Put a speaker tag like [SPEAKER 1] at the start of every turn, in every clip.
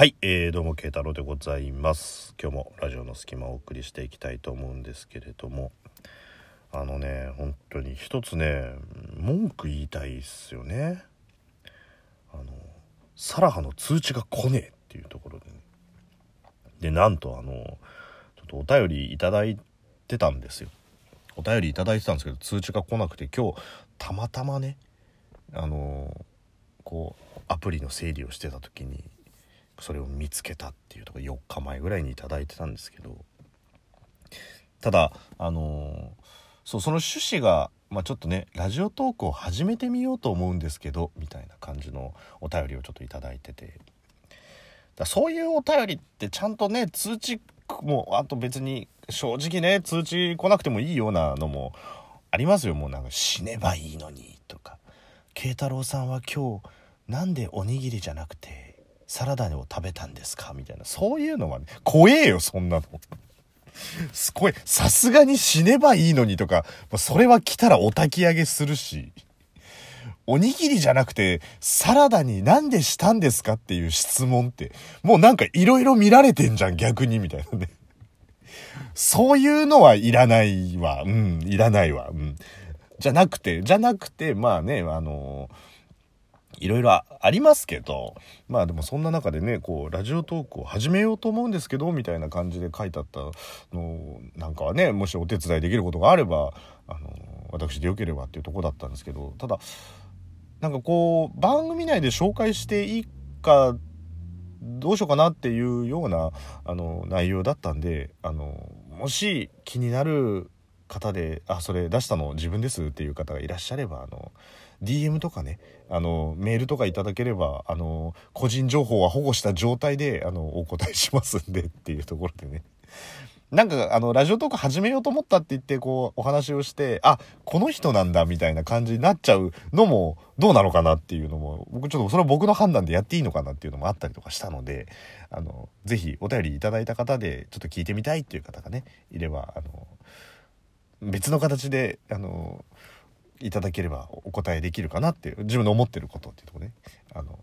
[SPEAKER 1] はい、えー、どうも慶太郎でございます。今日もラジオの隙間をお送りしていきたいと思うんですけれども。あのね本当に一つね文句言いたいっすよね。あのサラハの通知が来ねえっていうところでね。でなんとあのちょっとお便りいただいてたんですよ。お便りいただいてたんですけど通知が来なくて今日たまたまねあのこうアプリの整理をしてた時にそれを見つけたっていうとこ4日前ぐらいに頂いてたんですけどただあのそうその趣旨が、まあ、ちょっとねラジオトークを始めてみようと思うんですけどみたいな感じのお便りをちょっと頂いてて。だそういうお便りってちゃんとね通知もあと別に正直ね通知来なくてもいいようなのもありますよ。もうなんか死ねばいいのにとか。慶太郎さんは今日なんでおにぎりじゃなくてサラダを食べたんですか？みたいな。そういうのはね怖えよそんなの。すごい。さすがに死ねばいいのにとか。それは来たらお焚き上げするし。おにぎりじゃなくてサラダになんでしたんですかっていう質問って。もうなんかいろいろ見られてんじゃん逆にみたいなね。そういうのはいらないわ。うんいらないわ。うん。じゃなくてじゃなくてまあねあのーいろいろありますけどまあでもそんな中でねこうラジオトークを始めようと思うんですけどみたいな感じで書いてあったのなんかはねもしお手伝いできることがあればあの私でよければっていうとこだったんですけどただなんかこう番組内で紹介していいかどうしようかなっていうようなあの内容だったんであのもし気になる方で「あそれ出したの自分です」っていう方がいらっしゃればあの DM とかねあのメールとかいただければあの個人情報は保護した状態であのお答えしますんでっていうところでね。なんかあのラジオトーク始めようと思ったって言ってこうお話をしてあこの人なんだみたいな感じになっちゃうのもどうなのかなっていうのも僕ちょっとそれは僕の判断でやっていいのかなっていうのもあったりとかしたのであのぜひお便りいただいた方でちょっと聞いてみたいっていう方がねいればあの別の形であのいただければお答えできるかなっていう自分の思ってることっていうとこね。あの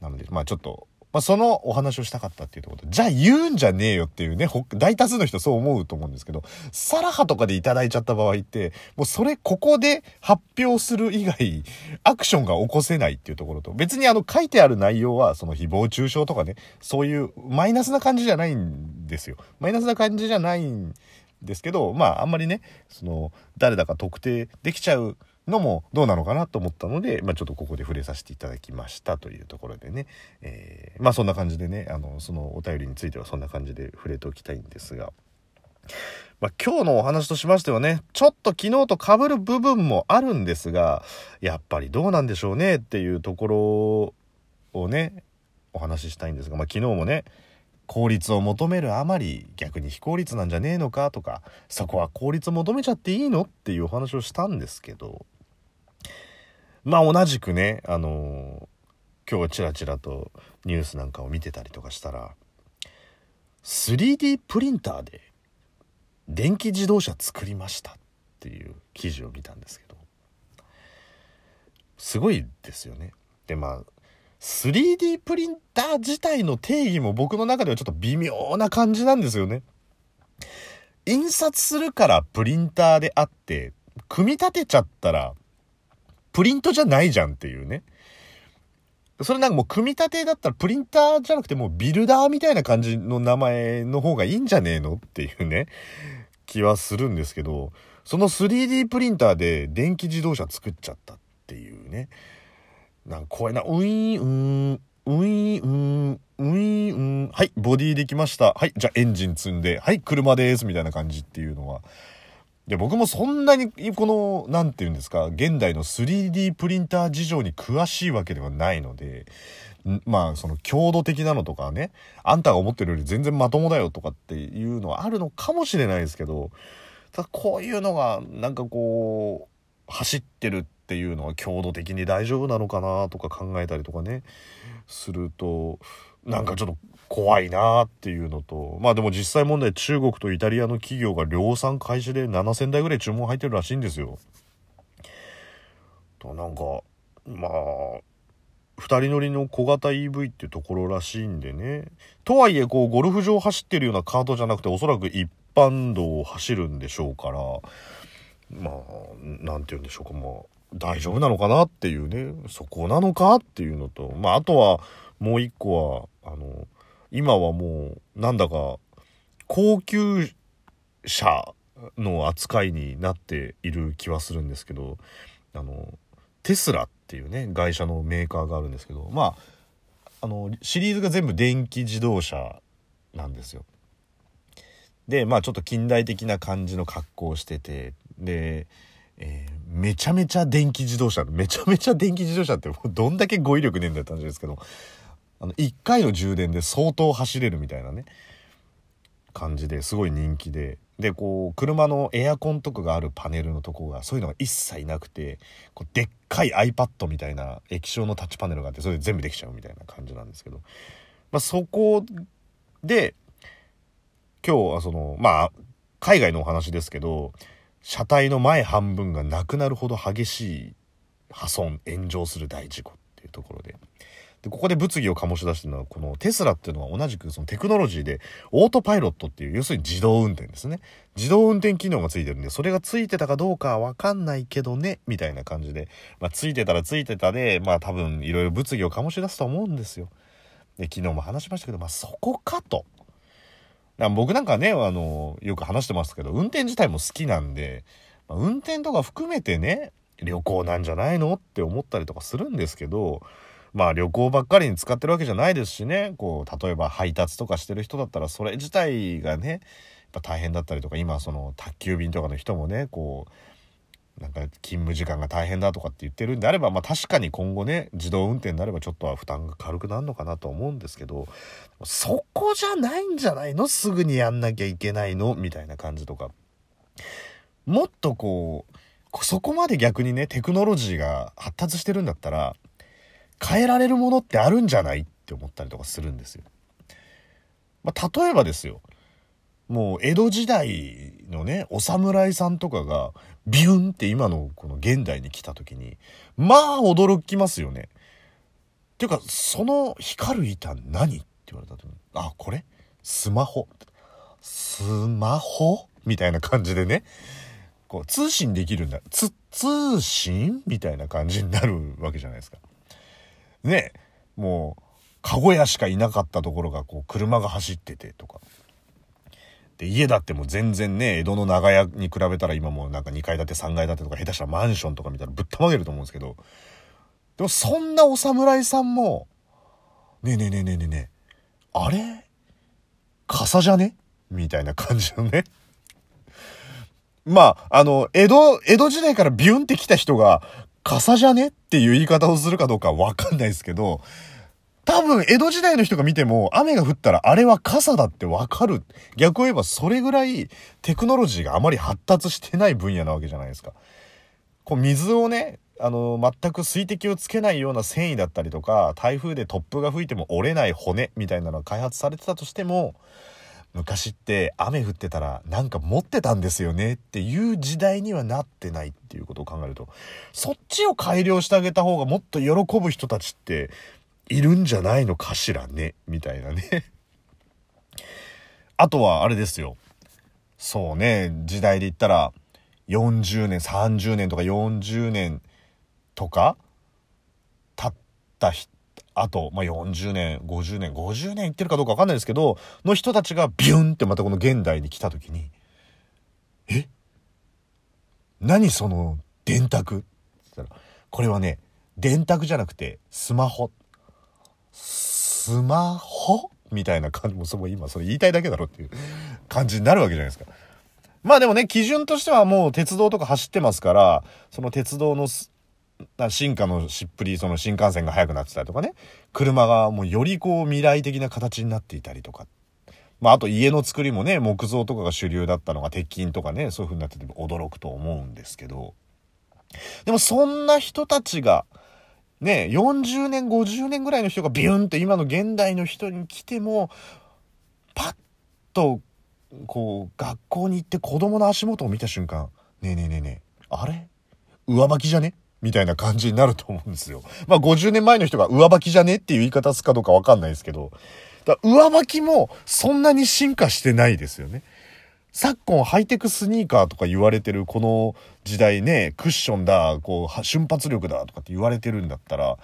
[SPEAKER 1] なのでまあちょっと、まあ、そのお話をしたかったっていうところとじゃあ言うんじゃねえよっていうね大多数の人そう思うと思うんですけどサラハとかでいただいちゃった場合ってもうそれここで発表する以外アクションが起こせないっていうところと別にあの書いてある内容はその誹謗中傷とかねそういうマイナスな感じじゃないんですよ。マイナスな感じじゃないんですけどまああんまりねその誰だか特定できちゃうのもどうなのかなと思ったので、まあ、ちょっとここで触れさせていただきましたというところでね、えー、まあそんな感じでねあのそのお便りについてはそんな感じで触れておきたいんですが。まあ、今日のお話としましてはね、ちょっと昨日と被る部分もあるんですが、やっぱりどうなんでしょうねっていうところをね、お話ししたいんですが、まあ、昨日もね、効率を求めるあまり逆に非効率なんじゃねえのかとかそこは効率を求めちゃっていいのっていうお話をしたんですけどまあ同じくねあのー、今日はチラチラとニュースなんかを見てたりとかしたら 3D プリンターで電気自動車作りましたっていう記事を見たんですけどすごいですよね。でまあ 3D プリンター自体の定義も僕の中ではちょっと微妙な感じなんですよね。印刷するからプリンターであって、組み立てちゃったら、プリントじゃないじゃんっていうね。それなんかもう組み立てだったらプリンターじゃなくてもうビルダーみたいな感じの名前の方がいいんじゃねえのっていうね、気はするんですけど、その 3D プリンターで電気自動車作っちゃったっていうね。なんか怖いな。ウィーン、うーん、ウィーン、ウィーン、はい、ボディできました。はい、じゃあエンジン積んで、はい、車です、みたいな感じっていうのは。で、僕もそんなに、この、なんて言うんですか、現代の 3D プリンター事情に詳しいわけではないので、まあ、その強度的なのとかね、あんたが思ってるより全然まともだよとかっていうのはあるのかもしれないですけど、ただこういうのが、なんかこう、走ってるってていうのは強度的に大丈夫なのかなとか考えたりとかねするとなんかちょっと怖いなっていうのとまあでも実際問題中国とイタリアの企業が量産開始で7,000台ぐらい注文入ってるらしいんですよ。となんかまあ2人乗りの小型 EV っていうところらしいんでねとはいえこうゴルフ場走ってるようなカートじゃなくておそらく一般道を走るんでしょうからまあ何て言うんでしょうかまあ大丈夫なのかなっていうねそこなのかっていうのとまああとはもう一個はあの今はもうなんだか高級車の扱いになっている気はするんですけどあのテスラっていうね会社のメーカーがあるんですけどまああのシリーズが全部電気自動車なんですよ。でまあちょっと近代的な感じの格好をしててで、えー、めちゃめちゃ電気自動車めちゃめちゃ電気自動車ってもう どんだけ語彙力ねえんだよって感じですけどあの1回の充電で相当走れるみたいなね感じですごい人気で。でこう車のエアコンとかがあるパネルのとこがそういうのが一切なくてこうでっかい iPad みたいな液晶のタッチパネルがあってそれで全部できちゃうみたいな感じなんですけど、まあ、そこで今日はそのまあ海外のお話ですけど車体の前半分がなくなるほど激しい破損炎上する大事故っていうところで。でここで物議を醸し出してるのはこのテスラっていうのは同じくそのテクノロジーでオートパイロットっていう要するに自動運転ですね。自動運転機能がついてるんでそれがついてたかどうかは分かんないけどねみたいな感じで、まあ、ついてたらついてたでまあ多分いろいろ物議を醸し出すと思うんですよ。で昨日も話しましたけどまあそこかと。僕なんかねあのよく話してますけど運転自体も好きなんで、まあ、運転とか含めてね旅行なんじゃないのって思ったりとかするんですけどまあ旅行ばっかりに使ってるわけじゃないですしねこう例えば配達とかしてる人だったらそれ自体がねやっぱ大変だったりとか今その宅急便とかの人もねこうなんか勤務時間が大変だとかって言ってるんであれば、まあ、確かに今後ね自動運転になればちょっとは負担が軽くなるのかなと思うんですけどそこじゃないんじゃないの？すぐにやんなきゃいけないの？みたいな感じとかもっとこうそこまで逆にねテクノロジーが発達してるんだったら変えられるものってあるんじゃない？って思ったりとかするんですよ。まあ、例えばですよ。もう江戸時代のね、お侍さんとかがビュンって今のこの現代に来た時に、まあ驚きますよね。っていうか、その光る板何って言われた時に、あ、これ？スマホ？スマホ？みたいな感じでね、こう通信できるんだ。つ、通信みたいな感じになるわけじゃないですか。ねもうカゴ屋しかいなかったところがこう車が走っててとかで家だってもう全然ね江戸の長屋に比べたら今もなんか2階建て3階建てとか下手したらマンションとか見たらぶったまげると思うんですけど。でもそんなお侍さんもねえねえねえねえねえねえあれ傘じゃねみたいな感じのね。まあ、あの、江戸、江戸時代からビュンって来た人が、傘じゃねっていう言い方をするかどうかわかんないですけど、多分江戸時代の人が見ても雨が降ったらあれは傘だってわかる。逆を言えばそれぐらいテクノロジーがあまり発達してない分野なわけじゃないですか。こう水をね、あの、全く水滴をつけないような繊維だったりとか、台風で突風が吹いても折れない骨みたいなのが開発されてたとしても、昔って雨降ってたらなんか持ってたんですよねっていう時代にはなってないっていうことを考えるとそっちを改良してあげた方がもっと喜ぶ人たちっているんじゃないのかしらね？みたいなね。あとはあれですよ。そうね。時代で言ったら40年30年とか40年とか経ったあと、まあ、40年、50年、50年いってるかどうかわかんないですけど、の人たちがビュンってまたこの現代に来た時に、え？何その電卓？って言ったら、これはね、電卓じゃなくてスマホ。スマホ？みたいな感じも、その今それ言いたいだけだろっていう感じになるわけじゃないですか。まあでもね、基準としてはもう鉄道とか走ってますから、その鉄道の進化のしっぷり、その新幹線が速くなってたりとかね、車がもうよりこう未来的な形になっていたりとか。まああと家の作りもね、木造とかが主流だったのが鉄筋とかね、そういう風になってても驚くと思うんですけど。でもそんな人たちが、ね、40年、50年ぐらいの人がビュンって今の現代の人に来ても、パッと、こう、学校に行って子供の足元を見た瞬間、ねえねえねえねえ、あれ？上履きじゃね？みたいな感じになると思うんですよ。まあ50年前の人が上履きじゃね？っていう言い方すかどうかわかんないですけど、だ上履きもそんなに進化してないですよね。昨今ハイテクスニーカーとか言われてるこの時代ね、クッションだ、こう、瞬発力だとかって言われてるんだったら、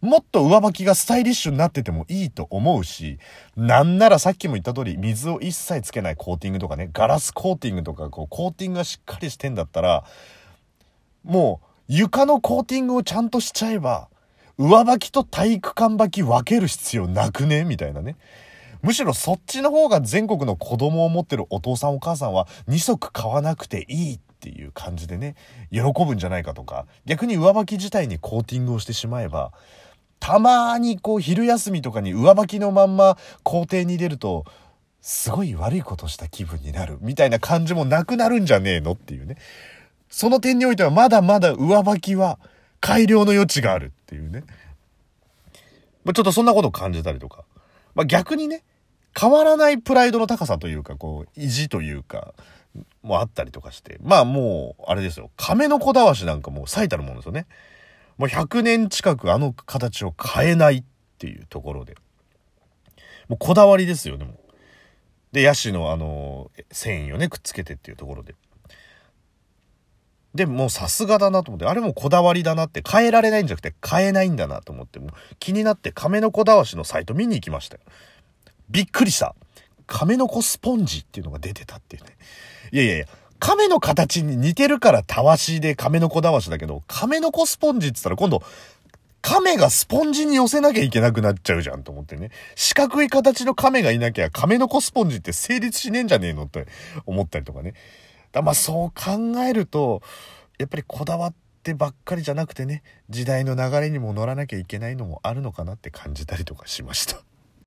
[SPEAKER 1] もっと上履きがスタイリッシュになっててもいいと思うし、なんならさっきも言った通り、水を一切つけないコーティングとかね、ガラスコーティングとか、こう、コーティングがしっかりしてんだったら、もう、床のコーティングをちゃんとしちゃえば、上履きと体育館履き分ける必要なくね？みたいなね。むしろそっちの方が全国の子供を持ってるお父さんお母さんは2足買わなくていいっていう感じでね、喜ぶんじゃないかとか、逆に上履き自体にコーティングをしてしまえば、たまにこう昼休みとかに上履きのまんま校庭に出ると、すごい悪いことした気分になるみたいな感じもなくなるんじゃねえのっていうね。その点においてはまだまだ上履きは改良の余地があるっていうね。まあ、ちょっとそんなことを感じたりとか。まあ、逆にね、変わらないプライドの高さというか、こう、意地というか、もあったりとかして。まあもう、あれですよ。亀の小だわしなんかもう最たるものですよね。もう100年近くあの形を変えないっていうところで。もうこだわりですよね、もう。で、ヤシのあの、繊維をね、くっつけてっていうところで。でもうさすがだなと思って、あれもこだわりだなって、変えられないんじゃなくて変えないんだなと思って、もう気になって亀の子だわしのサイト見に行きましたよ。びっくりした。亀の子スポンジっていうのが出てたっていうね。いやいやいや、亀の形に似てるからたわしで亀の子だわしだけど、亀の子スポンジって言ったら今度、亀がスポンジに寄せなきゃいけなくなっちゃうじゃんと思ってね。四角い形の亀がいなきゃ亀の子スポンジって成立しねえんじゃねえのって思ったりとかね。だまあそう考えると、やっぱりこだわってばっかりじゃなくてね、時代の流れにも乗らなきゃいけないのもあるのかなって感じたりとかしました。